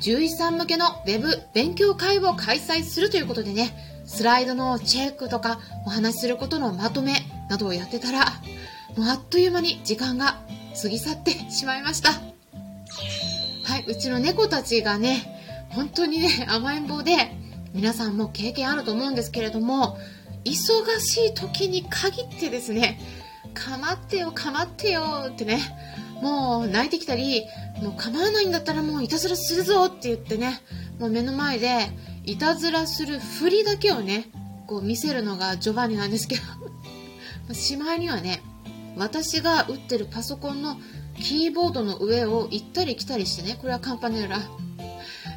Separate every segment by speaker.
Speaker 1: 獣医さん向けの Web 勉強会を開催するということでね、スライドのチェックとかお話しすることのまとめなどをやってたら、もうあっという間に時間が過ぎ去ってしまいました。はい、うちの猫たちがね、本当にね、甘えん坊で、皆さんも経験あると思うんですけれども、忙しい時に限ってですね、かまってよ、かまってよってね、もう泣いてきたり、もう構わないんだったらもういたずらするぞって言ってね、もう目の前でいたずらするふりだけをね、こう見せるのがジョバンニなんですけど、しまいにはね、私が打ってるパソコンのキーボードの上を行ったり来たりしてね、これはカンパネラ。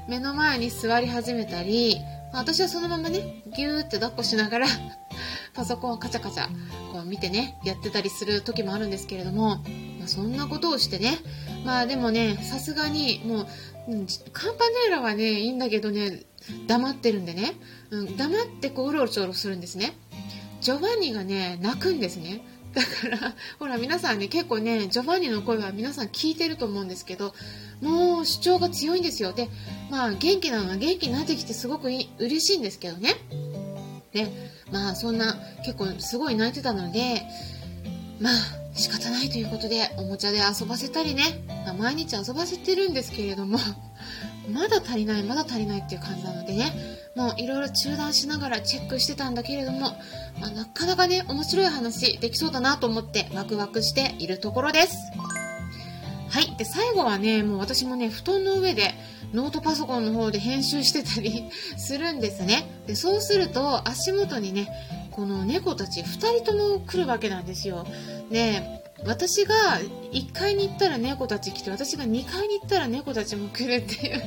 Speaker 1: 目の前に座り始めたり、私はそのままね、ギューって抱っこしながら パソコンをカチャカチャこう見てね、やってたりする時もあるんですけれども、まあ、そんなことをしてね、まあでもね、さすがにもう、カンパネーラはね、いいんだけどね、黙ってるんでね、うん、黙ってこううろちょろするんですね。ジョバンニがね、泣くんですね。だから、ほら皆さんね、結構ね、ジョバンニの声は皆さん聞いてると思うんですけど、もう主張が強いんですよ。で、まあ元気なのは元気になってきてすごくい嬉しいんですけどね。ね、まあそんな結構すごい泣いてたので、まあ仕方ないということでおもちゃで遊ばせたりね、毎日遊ばせてるんですけれども、まだ足りない、まだ足りないっていう感じなのでね、もういろいろ中断しながらチェックしてたんだけれども、まあ、なかなかね、面白い話できそうだなと思ってワクワクしているところです。はい。で、最後はね、もう私もね、布団の上でノートパソコンの方で編集してたり するんですね。で、そうすると足元にね、この猫たち2人とも来るわけなんですよ。で、私が1階に行ったら猫たち来て、私が2階に行ったら猫たちも来るっていう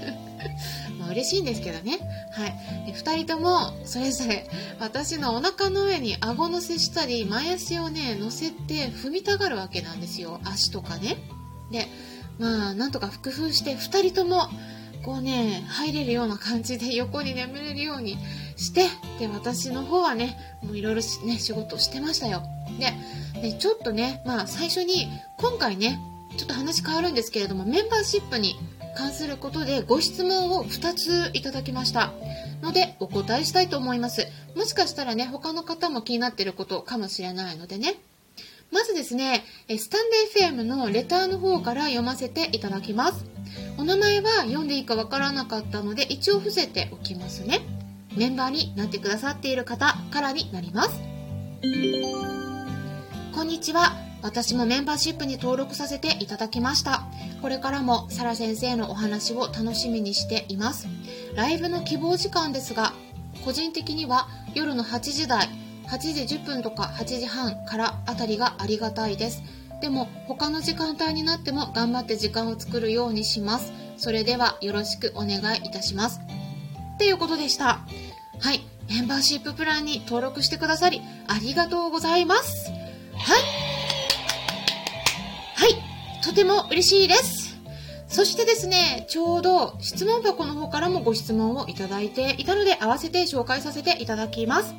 Speaker 1: まあ嬉しいんですけどね。はい。2人ともそれぞれ私のお腹の上に顎乗せしたり、前足をね、乗せて踏みたがるわけなんですよ。足とかね。で、まあ、なんとか工夫して2人ともこうね、入れるような感じで横に眠れるようにして、で、私の方はね、もういろいろね、仕事してましたよ。で、でちょっとね、まあ最初に、今回ね、ちょっと話変わるんですけれども、メンバーシップに関することでご質問を2ついただきました。ので、お答えしたいと思います。もしかしたらね、他の方も気になってることかもしれないのでね。まずですね、スタンデー FM のレターの方から読ませていただきます。お名前は読んでいいかわからなかったので、一応伏せておきますね。メンバーになってくださっている方からになります。こんにちは。私もメンバーシップに登録させていただきました。これからもサラ先生のお話を楽しみにしています。ライブの希望時間ですが、個人的には夜の8時台、8時10分とか8時半からあたりがありがたいです。でも他の時間帯になっても頑張って時間を作るようにします。それではよろしくお願いいたします。っていうことでした。はい。メンバーシッププランに登録してくださりありがとうございます。はい。はい。とても嬉しいです。そしてですね、ちょうど質問箱の方からもご質問をいただいていたので合わせて紹介させていただきます。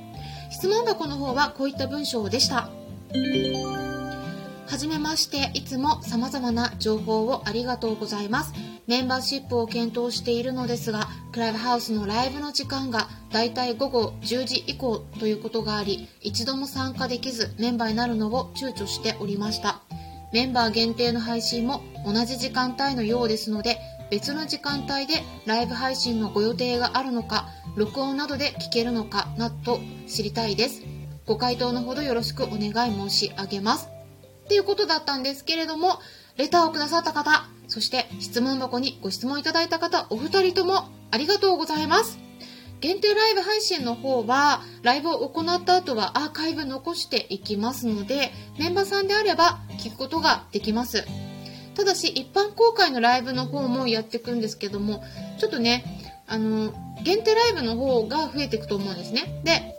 Speaker 1: 質問箱の方はこういった文章でした。はじめまして、いつも様々な情報をありがとうございます。メンバーシップを検討しているのですが、クラブハウスのライブの時間がだいたい午後10時以降ということがあり、一度も参加できずメンバーになるのを躊躇しておりました。メンバー限定の配信も同じ時間帯のようですので、別の時間帯でライブ配信のご予定があるのか、録音などで聞けるのかなど知りたいです。ご回答のほどよろしくお願い申し上げます。っていうことだったんですけれども、レターをくださった方、そして質問箱にご質問いただいた方、お二人ともありがとうございます。限定ライブ配信の方は、ライブを行った後はアーカイブ残していきますので、メンバーさんであれば聞くことができます。ただし、一般公開のライブの方もやっていくんですけども、ちょっとね、あの、限定ライブの方が増えていくと思うんですね。で、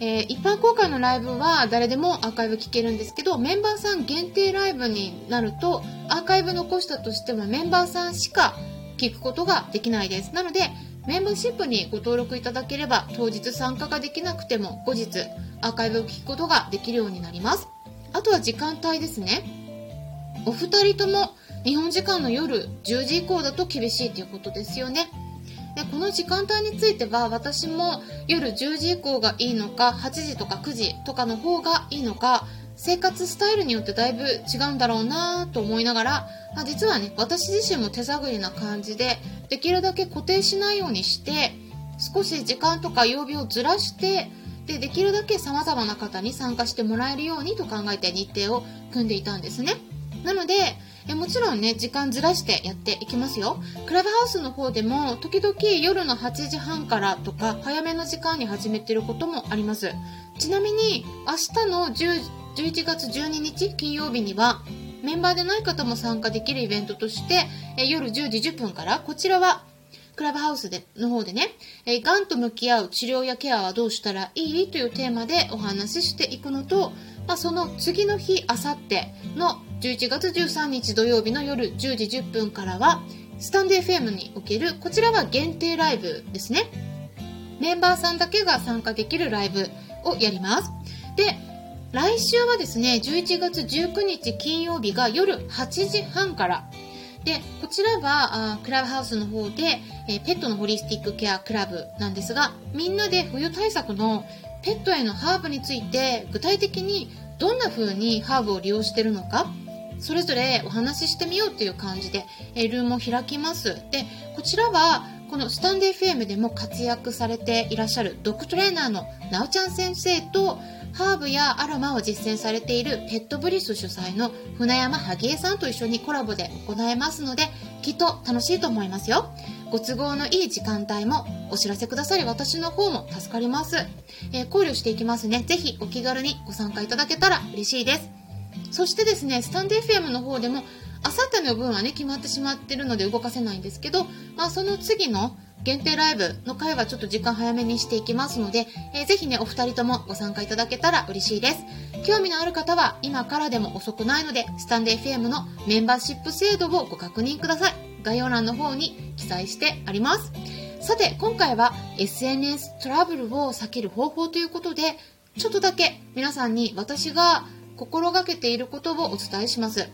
Speaker 1: えー、一般公開のライブは誰でもアーカイブ聞けるんですけど、メンバーさん限定ライブになると、アーカイブ残したとしてもメンバーさんしか聞くことができないです。なので、メンバーシップにご登録いただければ、当日参加ができなくても後日アーカイブを聞くことができるようになります。あとは時間帯ですね。お二人とも日本時間の夜10時以降だと厳しいということですよね。でこの時間帯については私も夜10時以降がいいのか8時とか9時とかの方がいいのか生活スタイルによってだいぶ違うんだろうなと思いながら、あ、実はね私自身も手探りな感じでできるだけ固定しないようにして少し時間とか曜日をずらしてでできるだけ様々な方に参加してもらえるようにと考えて日程を組んでいたんですね。なのでえもちろんね、時間ずらしてやっていきますよ。クラブハウスの方でも、時々夜の8時半からとか、早めの時間に始めてることもあります。ちなみに、明日の11月12日金曜日には、メンバーでない方も参加できるイベントとして、え夜10時10分から、こちらはクラブハウスでの方でね、えー、癌と向き合う治療やケアはどうしたらいい？というテーマでお話ししていくのと、まあ、その次の日、あさっての11月13日土曜日の夜10時10分からは、スタンド FM における、こちらは限定ライブですね。メンバーさんだけが参加できるライブをやります。で、来週はですね、11月19日金曜日が夜8時半から、で、こちらは、あクラブハウスの方で、えー、ペットのホリスティックケアクラブなんですが、みんなで冬対策のペットへのハーブについて、具体的にどんな風にハーブを利用してるのか、それぞれお話ししてみようっていう感じで、え、ルームを開きます。で、こちらは、このスタンデー FM でも活躍されていらっしゃるドッグトレーナーのなおちゃん先生と、ハーブやアロマを実践されているペットブリス主催の船山萩江さんと一緒にコラボで行えますので、きっと楽しいと思いますよ。ご都合のいい時間帯もお知らせくださり私の方も助かります。えー、考慮していきますね。ぜひお気軽にご参加いただけたら嬉しいです。そしてですね、スタンド FM の方でも、あさっての分はね、決まってしまってるので動かせないんですけど、まあ、その次の限定ライブの回はちょっと時間早めにしていきますので、えー、ぜひね、お二人ともご参加いただけたら嬉しいです。興味のある方は今からでも遅くないので、スタンデー FM のメンバーシップ制度をご確認ください。概要欄の方に記載してあります。さて、今回は SNS トラブルを避ける方法ということで、ちょっとだけ皆さんに私が心がけていることをお伝えします。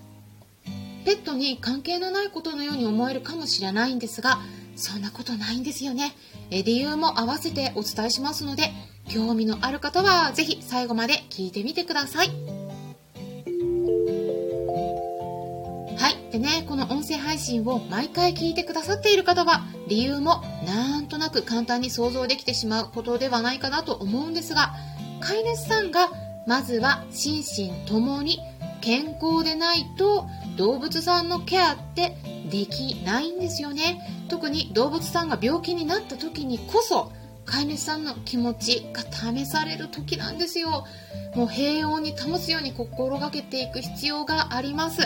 Speaker 1: ペットに関係のないことのように思えるかもしれないんですが、そんなことないんですよね。え理由も合わせてお伝えしますので、興味のある方はぜひ最後まで聞いてみてください。はい。でね、この音声配信を毎回聞いてくださっている方は、理由もなんとなく簡単に想像できてしまうことではないかなと思うんですが、飼い主さんがまずは心身ともに健康でないと動物さんのケアってできないんですよね。特に動物さんが病気になった時にこそ飼い主さんの気持ちが試される時なんですよ。もう平穏に保つように心がけていく必要があります。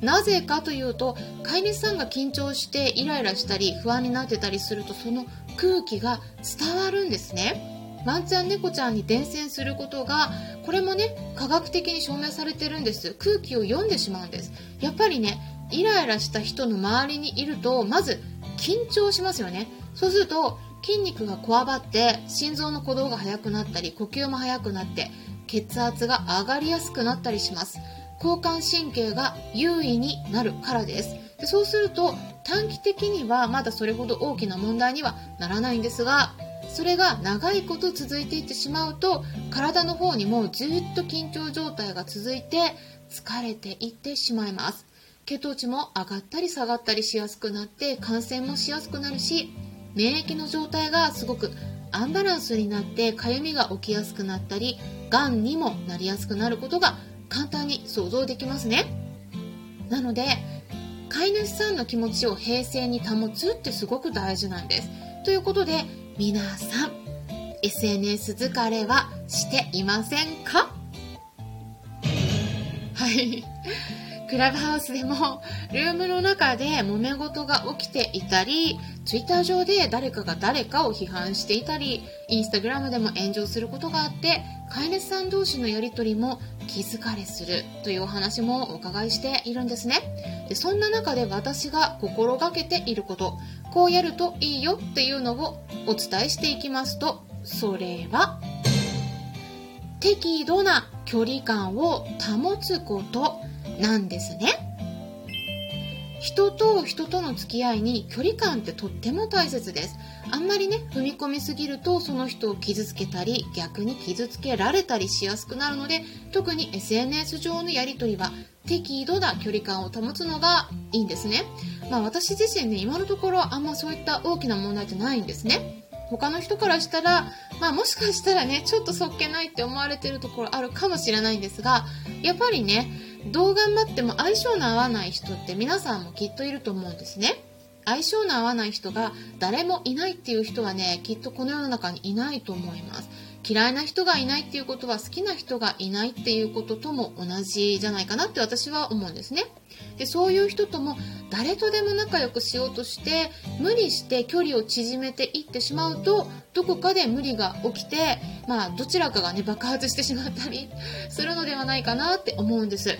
Speaker 1: なぜかというと飼い主さんが緊張してイライラしたり不安になってたりするとその空気が伝わるんですね。ワンちゃん猫ちゃんに伝染することがこれもね科学的に証明されてるんです。空気を読んでしまうんです。やっぱりねイライラした人の周りにいるとまず緊張しますよね。そうすると筋肉がこわばって心臓の鼓動が速くなったり呼吸も速くなって血圧が上がりやすくなったりします。交感神経が優位になるからです。でそうすると短期的にはまだそれほど大きな問題にはならないんですがそれが長いこと続いていってしまうと体の方にもずっと緊張状態が続いて疲れていってしまいます。血糖値も上がったり下がったりしやすくなって感染もしやすくなるし免疫の状態がすごくアンバランスになってかゆみが起きやすくなったりがんにもなりやすくなることが簡単に想像できますね。なので飼い主さんの気持ちを平静に保つってすごく大事なんです。ということで皆さん SNS 疲れはしていませんか？はい。クラブハウスでもルームの中で揉め事が起きていたり、ツイッター上で誰かが誰かを批判していたり、インスタグラムでも炎上することがあって、飼い主さん同士のやりとりも気疲れするというお話もお伺いしているんですね。でそんな中で私が心がけていること、こうやるといいよっていうのをお伝えしていきますと、それは、適度な距離感を保つことなんですね。人と人との付き合いに距離感ってとっても大切です。あんまりね、踏み込みすぎるとその人を傷つけたり、逆に傷つけられたりしやすくなるので、特に SNS 上のやりとりは適度な距離感を保つのがいいんですね。まあ私自身ね、今のところあんまそういった大きな問題ってないんですね。他の人からしたら、まあもしかしたらね、ちょっとそっけないって思われてるところあるかもしれないんですが、やっぱりね、どう頑張っても相性の合わない人って皆さんもきっといると思うんですね。相性の合わない人が誰もいないっていう人はね、きっとこの世の中にいないと思います。嫌いな人がいないっていうことは好きな人がいないっていうこととも同じじゃないかなって私は思うんですね。でそういう人とも誰とでも仲良くしようとして無理して距離を縮めていってしまうとどこかで無理が起きて、まあ、どちらかがね爆発してしまったり するのではないかなって思うんです。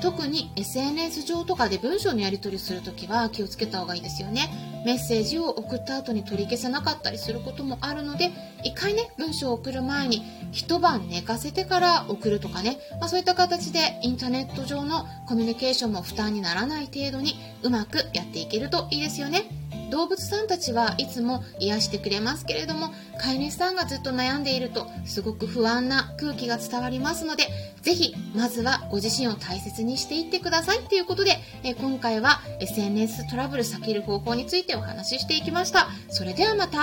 Speaker 1: 特に SNS 上とかで文章のやり取りするときは気をつけた方がいいですよね。メッセージを送った後に取り消せなかったりすることもあるので、一回ね、文章を送る前に一晩寝かせてから送るとかね、まあ、そういった形でインターネット上のコミュニケーションも負担にならない程度にうまくやっていけるといいですよね。動物さんたちはいつも癒してくれますけれども飼い主さんがずっと悩んでいるとすごく不安な空気が伝わりますのでぜひまずはご自身を大切にしていってくださいということで、え今回は SNS トラブル避ける方法についてお話ししていきました。それではまた。